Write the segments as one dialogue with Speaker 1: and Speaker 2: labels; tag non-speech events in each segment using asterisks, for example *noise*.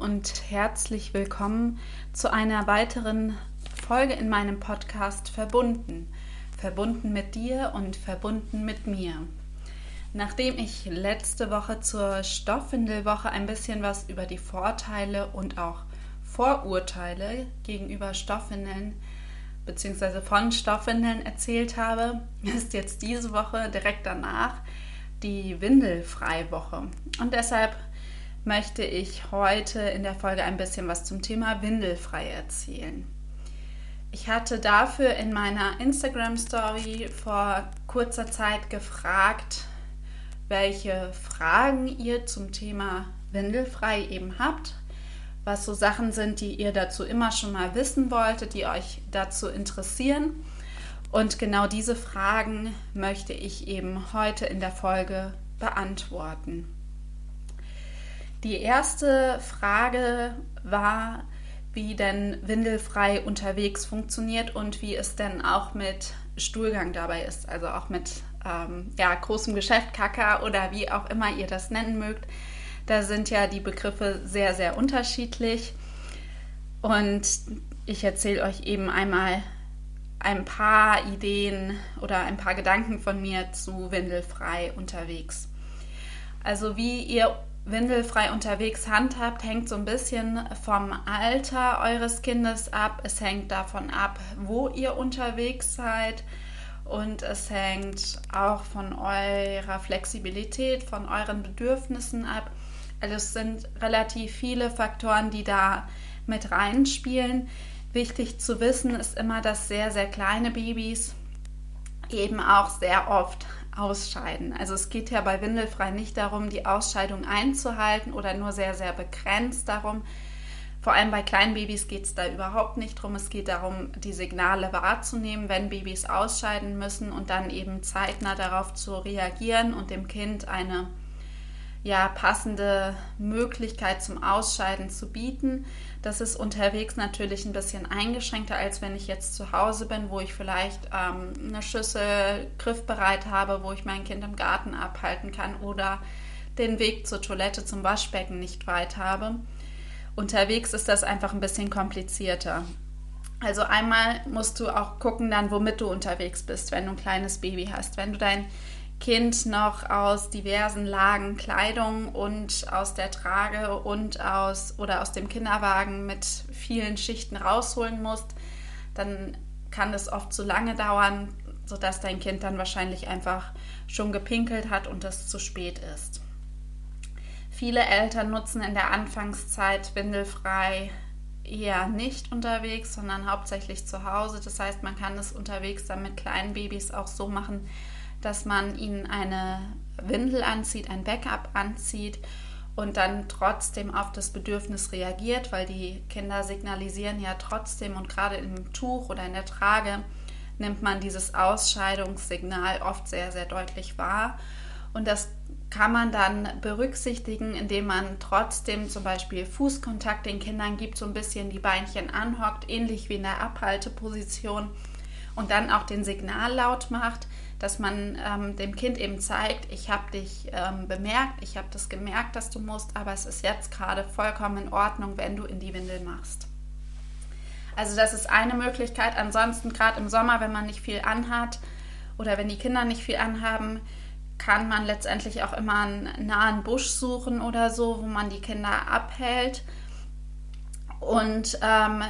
Speaker 1: und herzlich willkommen zu einer weiteren Folge in meinem Podcast Verbunden. Verbunden mit dir und verbunden mit mir. Nachdem ich letzte Woche zur Stoffwindelwoche ein bisschen was über die Vorteile und auch Vorurteile gegenüber Stoffwindeln bzw. von Stoffwindeln erzählt habe, ist jetzt diese Woche direkt danach die Windelfreiwoche. Und deshalb möchte ich heute in der Folge ein bisschen was zum Thema Windelfrei erzählen. Ich hatte dafür in meiner Instagram Story vor kurzer Zeit gefragt, welche Fragen ihr zum Thema Windelfrei eben habt, was so Sachen sind, die ihr dazu immer schon mal wissen wolltet, die euch dazu interessieren. Und genau diese Fragen möchte ich eben heute in der Folge beantworten. Die erste Frage war, wie denn windelfrei unterwegs funktioniert und wie es denn auch mit Stuhlgang dabei ist, also auch mit ähm, ja, großem Geschäft, Kaka oder wie auch immer ihr das nennen mögt. Da sind ja die Begriffe sehr, sehr unterschiedlich. Und ich erzähle euch eben einmal ein paar Ideen oder ein paar Gedanken von mir zu Windelfrei unterwegs. Also wie ihr windelfrei unterwegs handhabt, hängt so ein bisschen vom Alter eures Kindes ab. Es hängt davon ab, wo ihr unterwegs seid. Und es hängt auch von eurer Flexibilität, von euren Bedürfnissen ab. Also es sind relativ viele Faktoren, die da mit reinspielen. Wichtig zu wissen ist immer, dass sehr, sehr kleine Babys eben auch sehr oft ausscheiden. Also es geht ja bei Windelfrei nicht darum, die Ausscheidung einzuhalten oder nur sehr, sehr begrenzt darum. Vor allem bei kleinen Babys geht es da überhaupt nicht drum. Es geht darum, die Signale wahrzunehmen, wenn Babys ausscheiden müssen und dann eben zeitnah darauf zu reagieren und dem Kind eine ja, passende Möglichkeit zum Ausscheiden zu bieten. Das ist unterwegs natürlich ein bisschen eingeschränkter, als wenn ich jetzt zu Hause bin, wo ich vielleicht ähm, eine Schüssel griffbereit habe, wo ich mein Kind im Garten abhalten kann oder den Weg zur Toilette zum Waschbecken nicht weit habe. Unterwegs ist das einfach ein bisschen komplizierter. Also einmal musst du auch gucken dann, womit du unterwegs bist, wenn du ein kleines Baby hast. Wenn du dein Kind noch aus diversen Lagen Kleidung und aus der Trage und aus oder aus dem Kinderwagen mit vielen Schichten rausholen musst, dann kann es oft zu lange dauern, sodass dein Kind dann wahrscheinlich einfach schon gepinkelt hat und es zu spät ist. Viele Eltern nutzen in der Anfangszeit windelfrei eher nicht unterwegs, sondern hauptsächlich zu Hause. Das heißt, man kann es unterwegs dann mit kleinen Babys auch so machen, dass man ihnen eine Windel anzieht, ein Backup anzieht und dann trotzdem auf das Bedürfnis reagiert, weil die Kinder signalisieren ja trotzdem und gerade im Tuch oder in der Trage nimmt man dieses Ausscheidungssignal oft sehr, sehr deutlich wahr. Und das kann man dann berücksichtigen, indem man trotzdem zum Beispiel Fußkontakt den Kindern gibt, so ein bisschen die Beinchen anhockt, ähnlich wie in der Abhalteposition und dann auch den Signallaut macht, dass man ähm, dem Kind eben zeigt, ich habe dich ähm, bemerkt, ich habe das gemerkt, dass du musst, aber es ist jetzt gerade vollkommen in Ordnung, wenn du in die Windel machst. Also das ist eine Möglichkeit. Ansonsten gerade im Sommer, wenn man nicht viel anhat oder wenn die Kinder nicht viel anhaben, kann man letztendlich auch immer einen nahen Busch suchen oder so, wo man die Kinder abhält und ähm,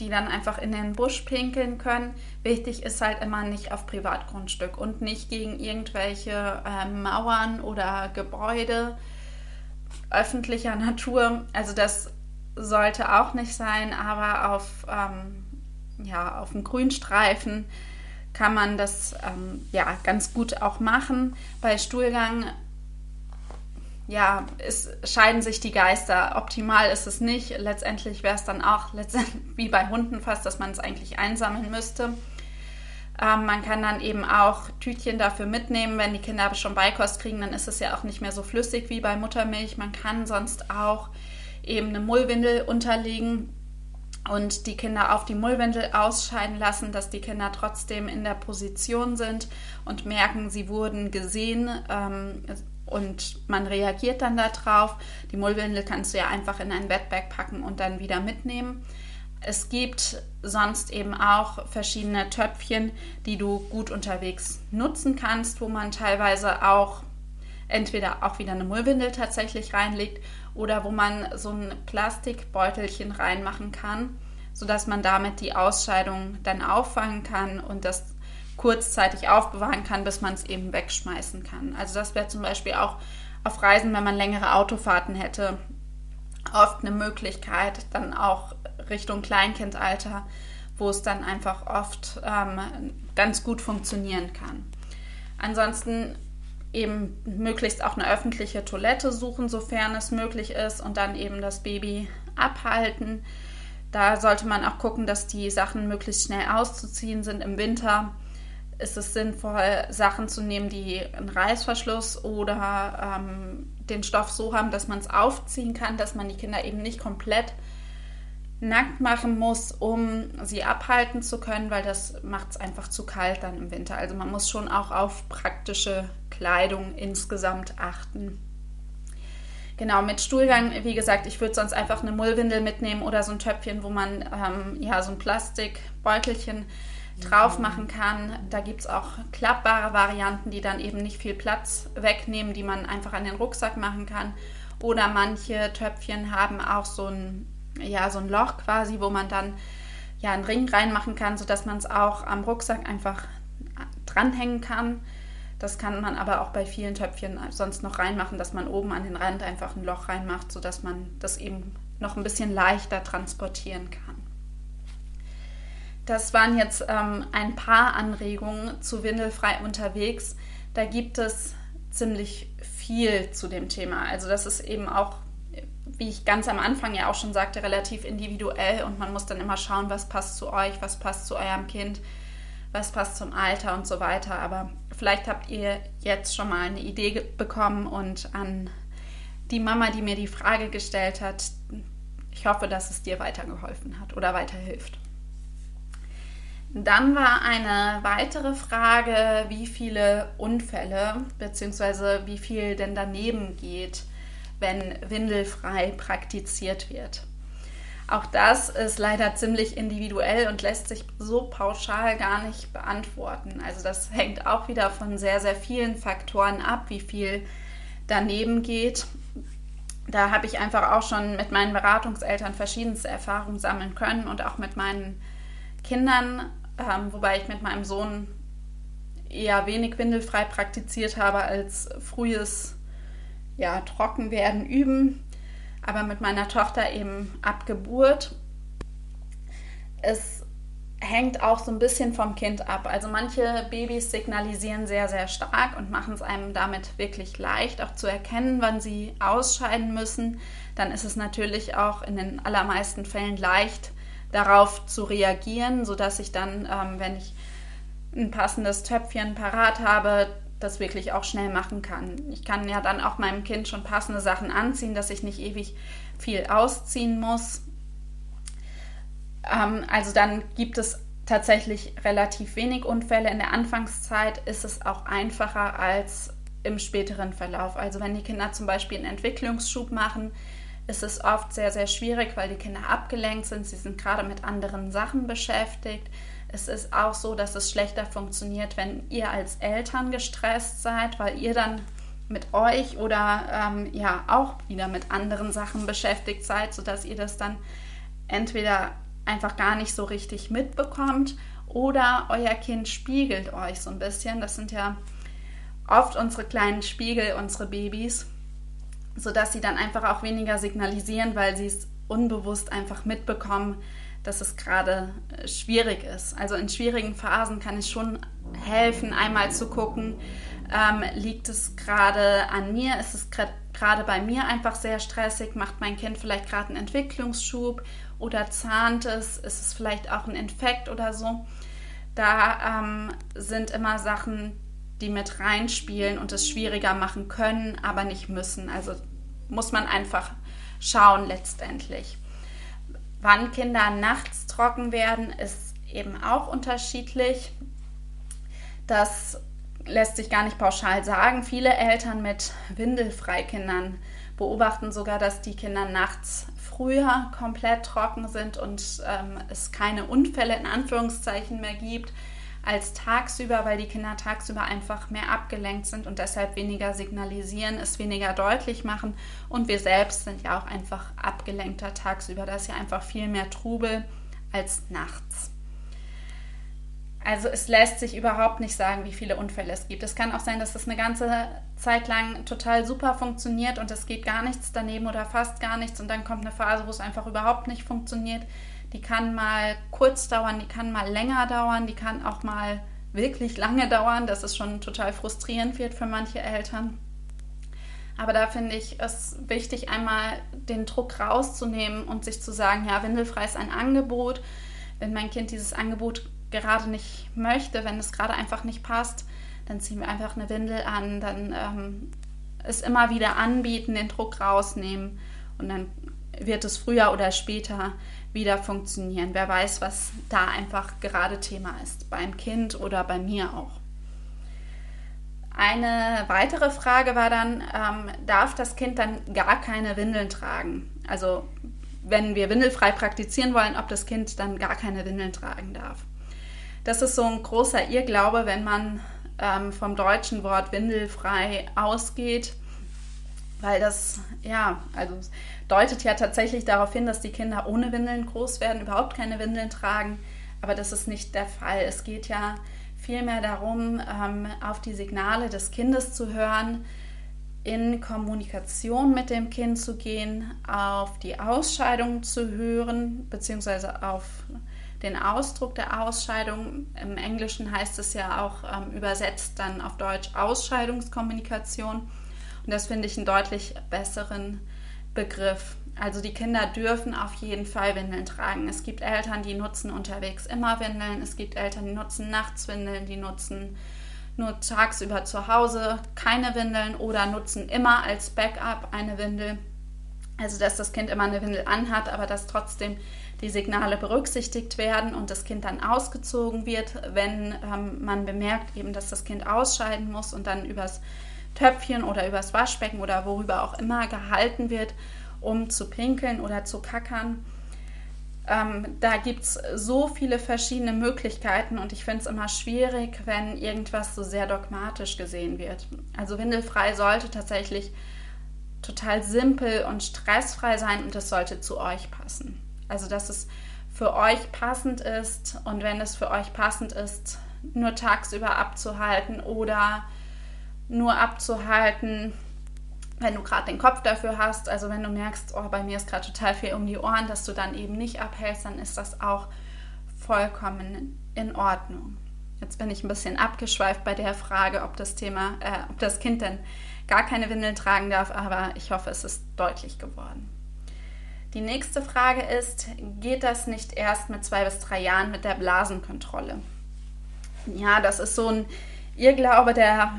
Speaker 1: die dann einfach in den Busch pinkeln können. Wichtig ist halt immer nicht auf Privatgrundstück und nicht gegen irgendwelche äh, Mauern oder Gebäude öffentlicher Natur. Also das sollte auch nicht sein, aber auf, ähm, ja, auf dem Grünstreifen kann man das ähm, ja ganz gut auch machen. Bei Stuhlgang ja, es scheiden sich die Geister. Optimal ist es nicht. Letztendlich wäre es dann auch *laughs* wie bei Hunden fast, dass man es eigentlich einsammeln müsste. Ähm, man kann dann eben auch Tütchen dafür mitnehmen. Wenn die Kinder schon Beikost kriegen, dann ist es ja auch nicht mehr so flüssig wie bei Muttermilch. Man kann sonst auch eben eine Mullwindel unterlegen und die Kinder auf die Mullwindel ausscheiden lassen, dass die Kinder trotzdem in der Position sind und merken, sie wurden gesehen. Ähm, und man reagiert dann darauf. Die Mullwindel kannst du ja einfach in ein Bettbag packen und dann wieder mitnehmen. Es gibt sonst eben auch verschiedene Töpfchen, die du gut unterwegs nutzen kannst, wo man teilweise auch entweder auch wieder eine Mullwindel tatsächlich reinlegt oder wo man so ein Plastikbeutelchen reinmachen kann, sodass man damit die Ausscheidung dann auffangen kann und das kurzzeitig aufbewahren kann, bis man es eben wegschmeißen kann. Also das wäre zum Beispiel auch auf Reisen, wenn man längere Autofahrten hätte, oft eine Möglichkeit, dann auch Richtung Kleinkindalter, wo es dann einfach oft ähm, ganz gut funktionieren kann. Ansonsten eben möglichst auch eine öffentliche Toilette suchen, sofern es möglich ist, und dann eben das Baby abhalten. Da sollte man auch gucken, dass die Sachen möglichst schnell auszuziehen sind. Im Winter ist es sinnvoll, Sachen zu nehmen, die einen Reißverschluss oder ähm, den Stoff so haben, dass man es aufziehen kann, dass man die Kinder eben nicht komplett nackt machen muss, um sie abhalten zu können, weil das macht es einfach zu kalt dann im Winter. Also man muss schon auch auf praktische Kleidung insgesamt achten. Genau, mit Stuhlgang, wie gesagt, ich würde sonst einfach eine Mullwindel mitnehmen oder so ein Töpfchen, wo man ähm, ja so ein Plastikbeutelchen drauf machen kann. Da gibt es auch klappbare Varianten, die dann eben nicht viel Platz wegnehmen, die man einfach an den Rucksack machen kann. Oder manche Töpfchen haben auch so ein ja, so ein Loch quasi, wo man dann ja einen Ring reinmachen kann, sodass man es auch am Rucksack einfach dranhängen kann. Das kann man aber auch bei vielen Töpfchen sonst noch reinmachen, dass man oben an den Rand einfach ein Loch reinmacht, sodass man das eben noch ein bisschen leichter transportieren kann. Das waren jetzt ähm, ein paar Anregungen zu Windelfrei unterwegs. Da gibt es ziemlich viel zu dem Thema. Also das ist eben auch wie ich ganz am Anfang ja auch schon sagte, relativ individuell und man muss dann immer schauen, was passt zu euch, was passt zu eurem Kind, was passt zum Alter und so weiter. Aber vielleicht habt ihr jetzt schon mal eine Idee bekommen und an die Mama, die mir die Frage gestellt hat, ich hoffe, dass es dir weitergeholfen hat oder weiterhilft. Dann war eine weitere Frage, wie viele Unfälle bzw. wie viel denn daneben geht wenn windelfrei praktiziert wird. Auch das ist leider ziemlich individuell und lässt sich so pauschal gar nicht beantworten. Also das hängt auch wieder von sehr, sehr vielen Faktoren ab, wie viel daneben geht. Da habe ich einfach auch schon mit meinen Beratungseltern verschiedenste Erfahrungen sammeln können und auch mit meinen Kindern, ähm, wobei ich mit meinem Sohn eher wenig windelfrei praktiziert habe als frühes ja, trocken werden üben, aber mit meiner Tochter eben ab Geburt. Es hängt auch so ein bisschen vom Kind ab. Also manche Babys signalisieren sehr, sehr stark und machen es einem damit wirklich leicht, auch zu erkennen, wann sie ausscheiden müssen. Dann ist es natürlich auch in den allermeisten Fällen leicht, darauf zu reagieren, sodass ich dann, ähm, wenn ich ein passendes Töpfchen parat habe, das wirklich auch schnell machen kann. Ich kann ja dann auch meinem Kind schon passende Sachen anziehen, dass ich nicht ewig viel ausziehen muss. Ähm, also dann gibt es tatsächlich relativ wenig Unfälle. In der Anfangszeit ist es auch einfacher als im späteren Verlauf. Also wenn die Kinder zum Beispiel einen Entwicklungsschub machen, ist es oft sehr, sehr schwierig, weil die Kinder abgelenkt sind. Sie sind gerade mit anderen Sachen beschäftigt. Es ist auch so, dass es schlechter funktioniert, wenn ihr als Eltern gestresst seid, weil ihr dann mit euch oder ähm, ja auch wieder mit anderen Sachen beschäftigt seid, sodass ihr das dann entweder einfach gar nicht so richtig mitbekommt oder euer Kind spiegelt euch so ein bisschen. Das sind ja oft unsere kleinen Spiegel, unsere Babys, sodass sie dann einfach auch weniger signalisieren, weil sie es unbewusst einfach mitbekommen, dass es gerade äh, schwierig ist. Also in schwierigen Phasen kann es schon helfen, einmal zu gucken, ähm, liegt es gerade an mir, ist es gerade bei mir einfach sehr stressig, macht mein Kind vielleicht gerade einen Entwicklungsschub oder zahnt es, ist es vielleicht auch ein Infekt oder so. Da ähm, sind immer Sachen, die mit reinspielen und es schwieriger machen können, aber nicht müssen. Also muss man einfach schauen letztendlich. Wann Kinder nachts trocken werden, ist eben auch unterschiedlich. Das lässt sich gar nicht pauschal sagen. Viele Eltern mit Windelfreikindern beobachten sogar, dass die Kinder nachts früher komplett trocken sind und ähm, es keine Unfälle in Anführungszeichen mehr gibt als tagsüber, weil die Kinder tagsüber einfach mehr abgelenkt sind und deshalb weniger signalisieren, es weniger deutlich machen. Und wir selbst sind ja auch einfach abgelenkter tagsüber. Da ist ja einfach viel mehr Trubel als nachts. Also es lässt sich überhaupt nicht sagen, wie viele Unfälle es gibt. Es kann auch sein, dass das eine ganze Zeit lang total super funktioniert und es geht gar nichts daneben oder fast gar nichts und dann kommt eine Phase, wo es einfach überhaupt nicht funktioniert. Die kann mal kurz dauern, die kann mal länger dauern, die kann auch mal wirklich lange dauern, dass es schon total frustrierend wird für manche Eltern. Aber da finde ich es wichtig, einmal den Druck rauszunehmen und sich zu sagen, ja, Windelfrei ist ein Angebot. Wenn mein Kind dieses Angebot gerade nicht möchte, wenn es gerade einfach nicht passt, dann ziehen wir einfach eine Windel an, dann ähm, es immer wieder anbieten, den Druck rausnehmen und dann wird es früher oder später wieder funktionieren. Wer weiß, was da einfach gerade Thema ist, beim Kind oder bei mir auch. Eine weitere Frage war dann, ähm, darf das Kind dann gar keine Windeln tragen? Also wenn wir windelfrei praktizieren wollen, ob das Kind dann gar keine Windeln tragen darf. Das ist so ein großer Irrglaube, wenn man ähm, vom deutschen Wort windelfrei ausgeht, weil das, ja, also deutet ja tatsächlich darauf hin, dass die Kinder ohne Windeln groß werden, überhaupt keine Windeln tragen. Aber das ist nicht der Fall. Es geht ja vielmehr darum, ähm, auf die Signale des Kindes zu hören, in Kommunikation mit dem Kind zu gehen, auf die Ausscheidung zu hören, beziehungsweise auf den Ausdruck der Ausscheidung. Im Englischen heißt es ja auch ähm, übersetzt dann auf Deutsch Ausscheidungskommunikation. Und das finde ich einen deutlich besseren Begriff. Also die Kinder dürfen auf jeden Fall Windeln tragen. Es gibt Eltern, die nutzen unterwegs immer Windeln. Es gibt Eltern, die nutzen nachts Windeln, die nutzen nur tagsüber zu Hause keine Windeln oder nutzen immer als Backup eine Windel. Also dass das Kind immer eine Windel anhat, aber dass trotzdem die Signale berücksichtigt werden und das Kind dann ausgezogen wird, wenn ähm, man bemerkt eben, dass das Kind ausscheiden muss und dann übers Töpfchen oder übers Waschbecken oder worüber auch immer gehalten wird, um zu pinkeln oder zu kackern. Ähm, da gibt es so viele verschiedene Möglichkeiten und ich finde es immer schwierig, wenn irgendwas so sehr dogmatisch gesehen wird. Also windelfrei sollte tatsächlich total simpel und stressfrei sein und es sollte zu euch passen. Also dass es für euch passend ist und wenn es für euch passend ist, nur tagsüber abzuhalten oder nur abzuhalten, wenn du gerade den Kopf dafür hast. Also wenn du merkst, oh, bei mir ist gerade total viel um die Ohren, dass du dann eben nicht abhältst, dann ist das auch vollkommen in Ordnung. Jetzt bin ich ein bisschen abgeschweift bei der Frage, ob das Thema, äh, ob das Kind denn gar keine Windeln tragen darf, aber ich hoffe, es ist deutlich geworden. Die nächste Frage ist, geht das nicht erst mit zwei bis drei Jahren mit der Blasenkontrolle? Ja, das ist so ein Irrglaube, der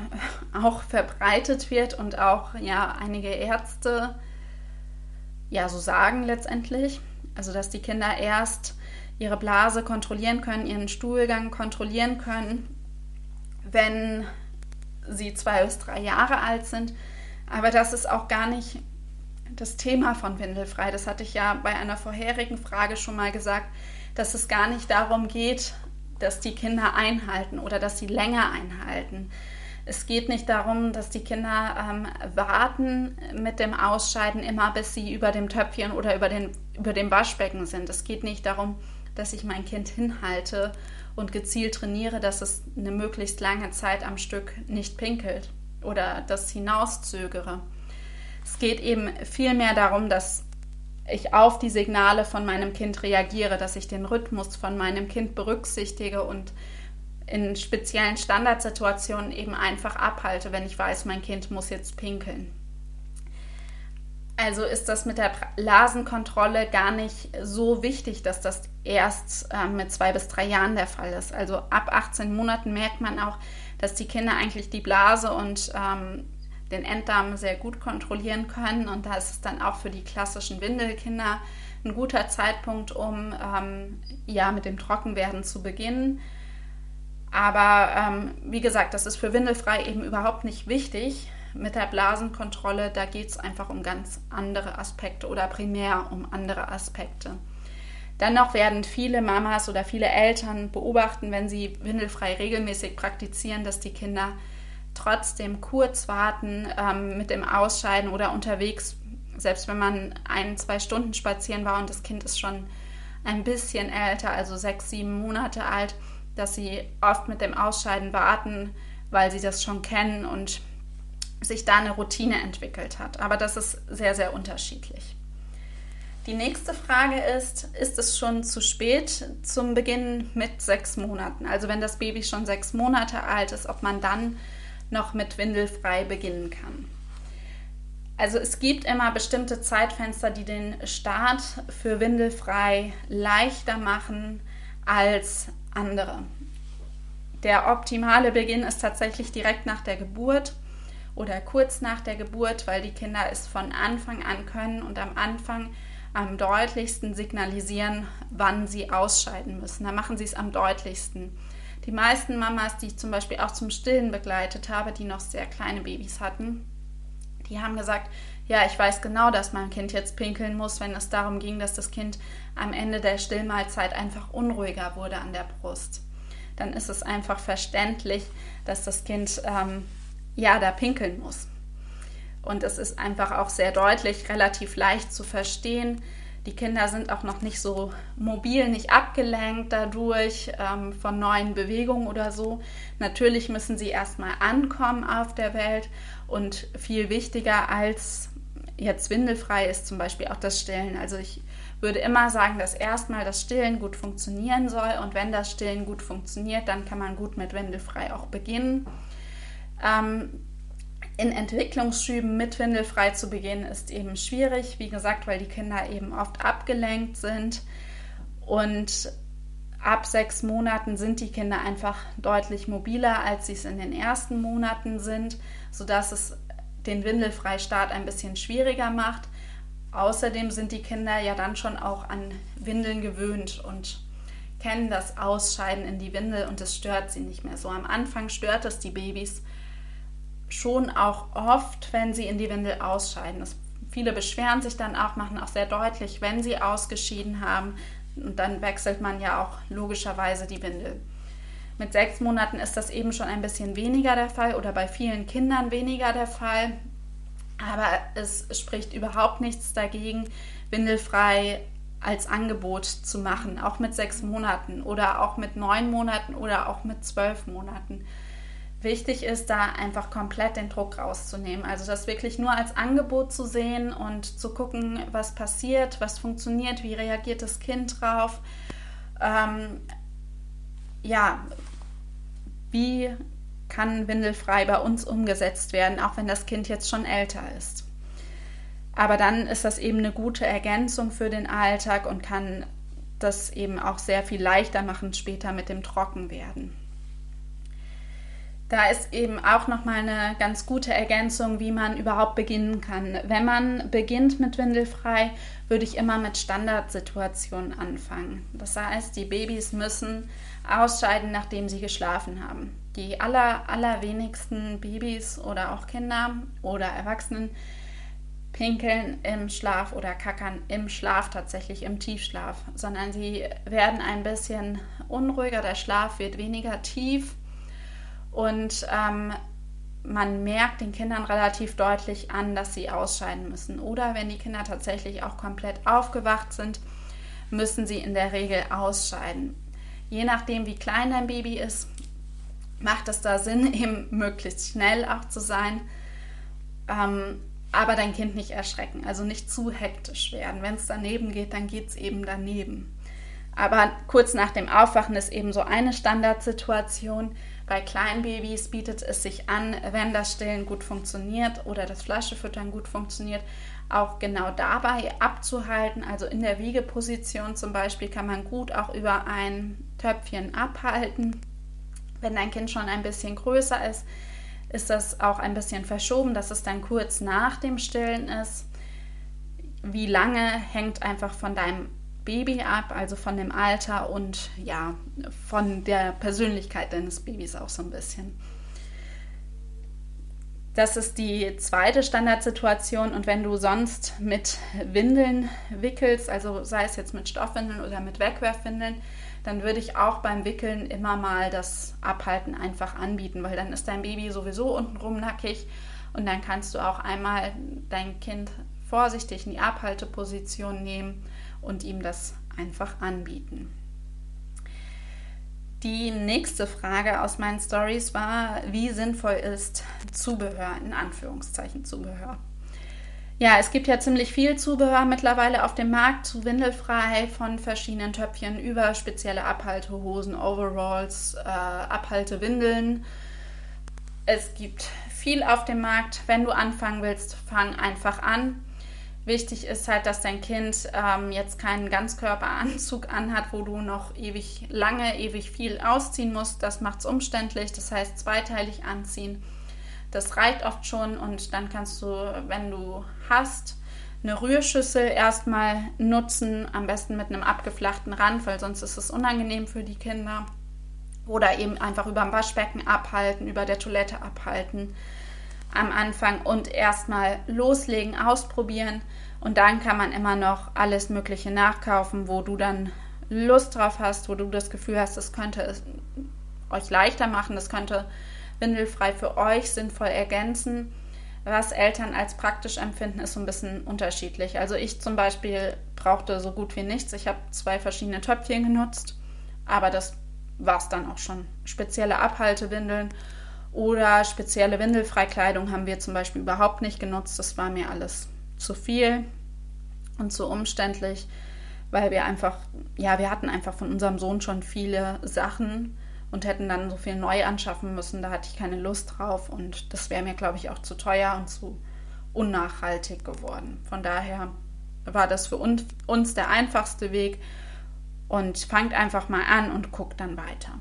Speaker 1: auch verbreitet wird und auch ja einige Ärzte ja so sagen letztendlich, also dass die Kinder erst ihre Blase kontrollieren können, ihren Stuhlgang kontrollieren können, wenn sie zwei bis drei Jahre alt sind. Aber das ist auch gar nicht das Thema von Windelfrei. Das hatte ich ja bei einer vorherigen Frage schon mal gesagt, dass es gar nicht darum geht, dass die Kinder einhalten oder dass sie länger einhalten. Es geht nicht darum, dass die Kinder ähm, warten mit dem Ausscheiden immer, bis sie über dem Töpfchen oder über, den, über dem Waschbecken sind. Es geht nicht darum, dass ich mein Kind hinhalte und gezielt trainiere, dass es eine möglichst lange Zeit am Stück nicht pinkelt oder das hinauszögere. Es geht eben vielmehr darum, dass ich auf die Signale von meinem Kind reagiere, dass ich den Rhythmus von meinem Kind berücksichtige und in speziellen Standardsituationen eben einfach abhalte, wenn ich weiß, mein Kind muss jetzt pinkeln. Also ist das mit der Blasenkontrolle gar nicht so wichtig, dass das erst äh, mit zwei bis drei Jahren der Fall ist. Also ab 18 Monaten merkt man auch, dass die Kinder eigentlich die Blase und ähm, den Enddarm sehr gut kontrollieren können. Und da ist es dann auch für die klassischen Windelkinder ein guter Zeitpunkt, um ähm, ja mit dem Trockenwerden zu beginnen. Aber ähm, wie gesagt, das ist für Windelfrei eben überhaupt nicht wichtig mit der Blasenkontrolle. Da geht es einfach um ganz andere Aspekte oder primär um andere Aspekte. Dennoch werden viele Mamas oder viele Eltern beobachten, wenn sie Windelfrei regelmäßig praktizieren, dass die Kinder trotzdem kurz warten ähm, mit dem Ausscheiden oder unterwegs, selbst wenn man ein, zwei Stunden spazieren war und das Kind ist schon ein bisschen älter, also sechs, sieben Monate alt, dass sie oft mit dem Ausscheiden warten, weil sie das schon kennen und sich da eine Routine entwickelt hat. Aber das ist sehr, sehr unterschiedlich. Die nächste Frage ist, ist es schon zu spät zum Beginn mit sechs Monaten? Also wenn das Baby schon sechs Monate alt ist, ob man dann noch mit Windelfrei beginnen kann. Also es gibt immer bestimmte Zeitfenster, die den Start für Windelfrei leichter machen als andere. Der optimale Beginn ist tatsächlich direkt nach der Geburt oder kurz nach der Geburt, weil die Kinder es von Anfang an können und am Anfang am deutlichsten signalisieren, wann sie ausscheiden müssen. Da machen sie es am deutlichsten. Die meisten Mamas, die ich zum Beispiel auch zum Stillen begleitet habe, die noch sehr kleine Babys hatten, die haben gesagt, ja, ich weiß genau, dass mein Kind jetzt pinkeln muss, wenn es darum ging, dass das Kind am Ende der Stillmahlzeit einfach unruhiger wurde an der Brust. Dann ist es einfach verständlich, dass das Kind ähm, ja da pinkeln muss. Und es ist einfach auch sehr deutlich, relativ leicht zu verstehen. Die Kinder sind auch noch nicht so mobil, nicht abgelenkt dadurch ähm, von neuen Bewegungen oder so. Natürlich müssen sie erstmal ankommen auf der Welt und viel wichtiger als jetzt windelfrei ist zum Beispiel auch das Stillen. Also ich würde immer sagen, dass erstmal das Stillen gut funktionieren soll und wenn das Stillen gut funktioniert, dann kann man gut mit windelfrei auch beginnen. Ähm, in Entwicklungsschüben mit windelfrei zu beginnen ist eben schwierig, wie gesagt, weil die Kinder eben oft abgelenkt sind und ab sechs Monaten sind die Kinder einfach deutlich mobiler, als sie es in den ersten Monaten sind, sodass es den Windelfreistart ein bisschen schwieriger macht. Außerdem sind die Kinder ja dann schon auch an Windeln gewöhnt und kennen das Ausscheiden in die Windel und es stört sie nicht mehr so. Am Anfang stört es die Babys schon auch oft, wenn sie in die Windel ausscheiden. Das, viele beschweren sich dann auch, machen auch sehr deutlich, wenn sie ausgeschieden haben. Und dann wechselt man ja auch logischerweise die Windel. Mit sechs Monaten ist das eben schon ein bisschen weniger der Fall oder bei vielen Kindern weniger der Fall. Aber es spricht überhaupt nichts dagegen, windelfrei als Angebot zu machen, auch mit sechs Monaten oder auch mit neun Monaten oder auch mit zwölf Monaten. Wichtig ist da einfach komplett den Druck rauszunehmen. Also das wirklich nur als Angebot zu sehen und zu gucken, was passiert, was funktioniert, wie reagiert das Kind drauf. Ähm, ja, wie kann windelfrei bei uns umgesetzt werden, auch wenn das Kind jetzt schon älter ist. Aber dann ist das eben eine gute Ergänzung für den Alltag und kann das eben auch sehr viel leichter machen später mit dem Trockenwerden. Da ist eben auch nochmal eine ganz gute Ergänzung, wie man überhaupt beginnen kann. Wenn man beginnt mit Windelfrei, würde ich immer mit Standardsituationen anfangen. Das heißt, die Babys müssen ausscheiden, nachdem sie geschlafen haben. Die aller, allerwenigsten Babys oder auch Kinder oder Erwachsenen pinkeln im Schlaf oder kackern im Schlaf tatsächlich im Tiefschlaf, sondern sie werden ein bisschen unruhiger, der Schlaf wird weniger tief und ähm, man merkt den Kindern relativ deutlich an, dass sie ausscheiden müssen. Oder wenn die Kinder tatsächlich auch komplett aufgewacht sind, müssen sie in der Regel ausscheiden. Je nachdem, wie klein dein Baby ist, macht es da Sinn, *laughs* eben möglichst schnell auch zu sein. Ähm, aber dein Kind nicht erschrecken, also nicht zu hektisch werden. Wenn es daneben geht, dann geht es eben daneben. Aber kurz nach dem Aufwachen ist eben so eine Standardsituation. Bei kleinen Babys bietet es sich an, wenn das Stillen gut funktioniert oder das Flaschefüttern gut funktioniert, auch genau dabei abzuhalten. Also in der Wiegeposition zum Beispiel kann man gut auch über ein Töpfchen abhalten. Wenn dein Kind schon ein bisschen größer ist, ist das auch ein bisschen verschoben, dass es dann kurz nach dem Stillen ist. Wie lange hängt einfach von deinem Baby ab, also von dem Alter und ja, von der Persönlichkeit deines Babys auch so ein bisschen. Das ist die zweite Standardsituation. Und wenn du sonst mit Windeln wickelst, also sei es jetzt mit Stoffwindeln oder mit Wegwerfwindeln, dann würde ich auch beim Wickeln immer mal das Abhalten einfach anbieten, weil dann ist dein Baby sowieso untenrum nackig und dann kannst du auch einmal dein Kind vorsichtig in die Abhalteposition nehmen und ihm das einfach anbieten. Die nächste Frage aus meinen Stories war, wie sinnvoll ist Zubehör, in Anführungszeichen Zubehör. Ja, es gibt ja ziemlich viel Zubehör mittlerweile auf dem Markt, zu windelfrei, von verschiedenen Töpfchen über spezielle Abhaltehosen, Overalls, äh, Abhaltewindeln. Es gibt viel auf dem Markt. Wenn du anfangen willst, fang einfach an. Wichtig ist halt, dass dein Kind ähm, jetzt keinen Ganzkörperanzug anhat, wo du noch ewig lange, ewig viel ausziehen musst. Das macht es umständlich. Das heißt, zweiteilig anziehen. Das reicht oft schon und dann kannst du, wenn du hast, eine Rührschüssel erstmal nutzen, am besten mit einem abgeflachten Rand, weil sonst ist es unangenehm für die Kinder. Oder eben einfach über dem Waschbecken abhalten, über der Toilette abhalten am Anfang und erstmal loslegen, ausprobieren. Und dann kann man immer noch alles Mögliche nachkaufen, wo du dann Lust drauf hast, wo du das Gefühl hast, das könnte es euch leichter machen, das könnte windelfrei für euch sinnvoll ergänzen. Was Eltern als praktisch empfinden, ist so ein bisschen unterschiedlich. Also ich zum Beispiel brauchte so gut wie nichts. Ich habe zwei verschiedene Töpfchen genutzt, aber das war es dann auch schon. Spezielle Abhaltewindeln oder spezielle Windelfreikleidung haben wir zum Beispiel überhaupt nicht genutzt. Das war mir alles zu viel und zu umständlich, weil wir einfach, ja, wir hatten einfach von unserem Sohn schon viele Sachen und hätten dann so viel neu anschaffen müssen. Da hatte ich keine Lust drauf und das wäre mir, glaube ich, auch zu teuer und zu unnachhaltig geworden. Von daher war das für uns, der einfachste Weg und fangt einfach mal an und guckt dann weiter.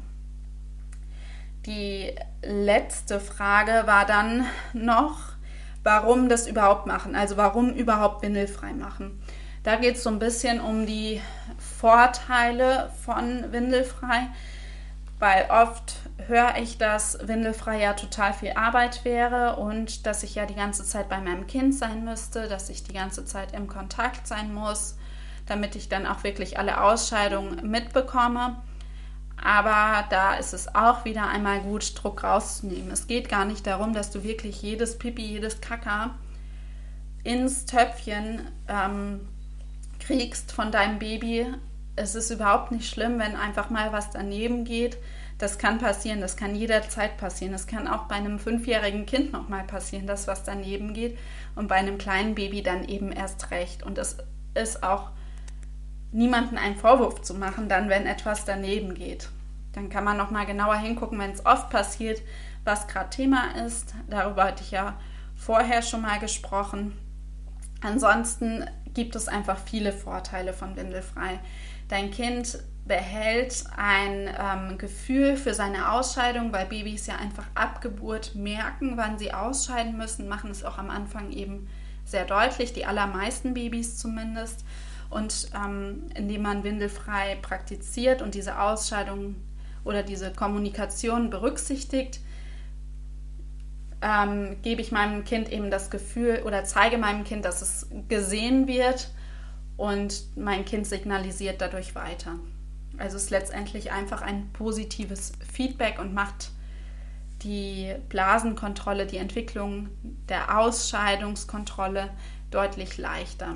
Speaker 1: Die letzte Frage war dann noch, warum das überhaupt machen, also warum überhaupt windelfrei machen. Da geht es so ein bisschen um die Vorteile von windelfrei, weil oft höre ich, dass windelfrei ja total viel Arbeit wäre und dass ich ja die ganze Zeit bei meinem Kind sein müsste, dass ich die ganze Zeit im Kontakt sein muss, damit ich dann auch wirklich alle Ausscheidungen mitbekomme. Aber da ist es auch wieder einmal gut, Druck rauszunehmen. Es geht gar nicht darum, dass du wirklich jedes Pipi, jedes Kacker ins Töpfchen ähm, kriegst von deinem Baby. Es ist überhaupt nicht schlimm, wenn einfach mal was daneben geht. Das kann passieren, das kann jederzeit passieren. Das kann auch bei einem fünfjährigen Kind nochmal passieren, dass was daneben geht. Und bei einem kleinen Baby dann eben erst recht. Und es ist auch niemanden einen Vorwurf zu machen, dann wenn etwas daneben geht. Dann kann man noch mal genauer hingucken, wenn es oft passiert, was gerade Thema ist. Darüber hatte ich ja vorher schon mal gesprochen. Ansonsten gibt es einfach viele Vorteile von Windelfrei. Dein Kind behält ein ähm, Gefühl für seine Ausscheidung, weil Babys ja einfach ab Geburt merken, wann sie ausscheiden müssen, machen es auch am Anfang eben sehr deutlich, die allermeisten Babys zumindest. Und ähm, indem man windelfrei praktiziert und diese Ausscheidung oder diese Kommunikation berücksichtigt, ähm, gebe ich meinem Kind eben das Gefühl oder zeige meinem Kind, dass es gesehen wird und mein Kind signalisiert dadurch weiter. Also es ist letztendlich einfach ein positives Feedback und macht die Blasenkontrolle, die Entwicklung der Ausscheidungskontrolle deutlich leichter.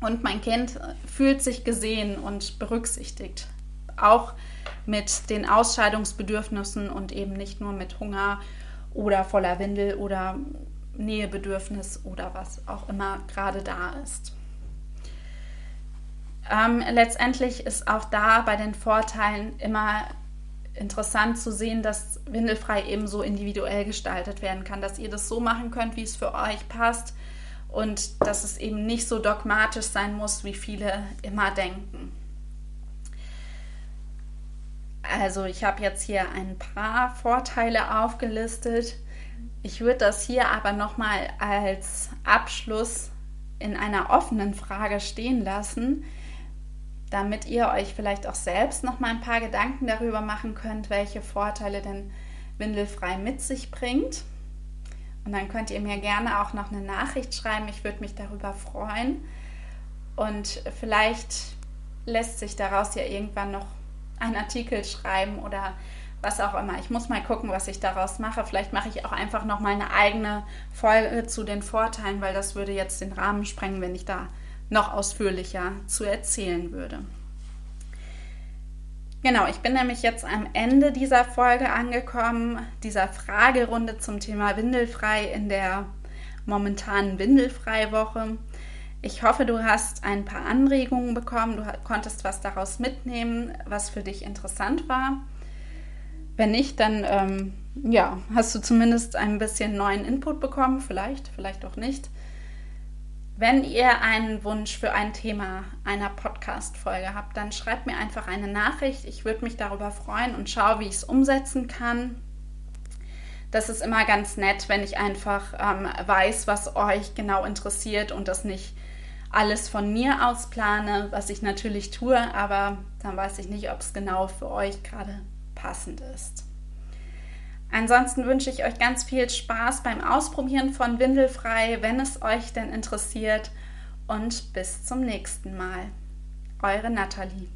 Speaker 1: Und mein Kind fühlt sich gesehen und berücksichtigt. Auch mit den Ausscheidungsbedürfnissen und eben nicht nur mit Hunger oder voller Windel oder Nähebedürfnis oder was auch immer gerade da ist. Ähm, letztendlich ist auch da bei den Vorteilen immer interessant zu sehen, dass Windelfrei eben so individuell gestaltet werden kann, dass ihr das so machen könnt, wie es für euch passt und dass es eben nicht so dogmatisch sein muss, wie viele immer denken. Also ich habe jetzt hier ein paar Vorteile aufgelistet. Ich würde das hier aber nochmal als Abschluss in einer offenen Frage stehen lassen. damit ihr euch vielleicht auch selbst noch mal ein paar Gedanken darüber machen könnt, welche Vorteile denn Windelfrei mit sich bringt. Und dann könnt ihr mir gerne auch noch eine Nachricht schreiben. Ich würde mich darüber freuen. Und vielleicht lässt sich daraus ja irgendwann noch ein Artikel schreiben oder was auch immer. Ich muss mal gucken, was ich daraus mache. Vielleicht mache ich auch einfach noch mal eine eigene Folge zu den Vorteilen, weil das würde jetzt den Rahmen sprengen, wenn ich da noch ausführlicher zu erzählen würde. Genau, ich bin nämlich jetzt am Ende dieser Folge angekommen, dieser Fragerunde zum Thema Windelfrei in der momentanen Windelfrei-Woche. Ich hoffe, du hast ein paar Anregungen bekommen, du konntest was daraus mitnehmen, was für dich interessant war. Wenn nicht, dann ähm, ja, hast du zumindest ein bisschen neuen Input bekommen, vielleicht, vielleicht auch nicht. Wenn ihr einen Wunsch für ein Thema einer Podcast-Folge habt, dann schreibt mir einfach eine Nachricht. Ich würde mich darüber freuen und schaue, wie ich es umsetzen kann. Das ist immer ganz nett, wenn ich einfach ähm, weiß, was euch genau interessiert und das nicht alles von mir aus plane, was ich natürlich tue, aber dann weiß ich nicht, ob es genau für euch gerade passend ist. Ansonsten wünsche ich euch ganz viel Spaß beim Ausprobieren von Windelfrei, wenn es euch denn interessiert. Und bis zum nächsten Mal. Eure Nathalie.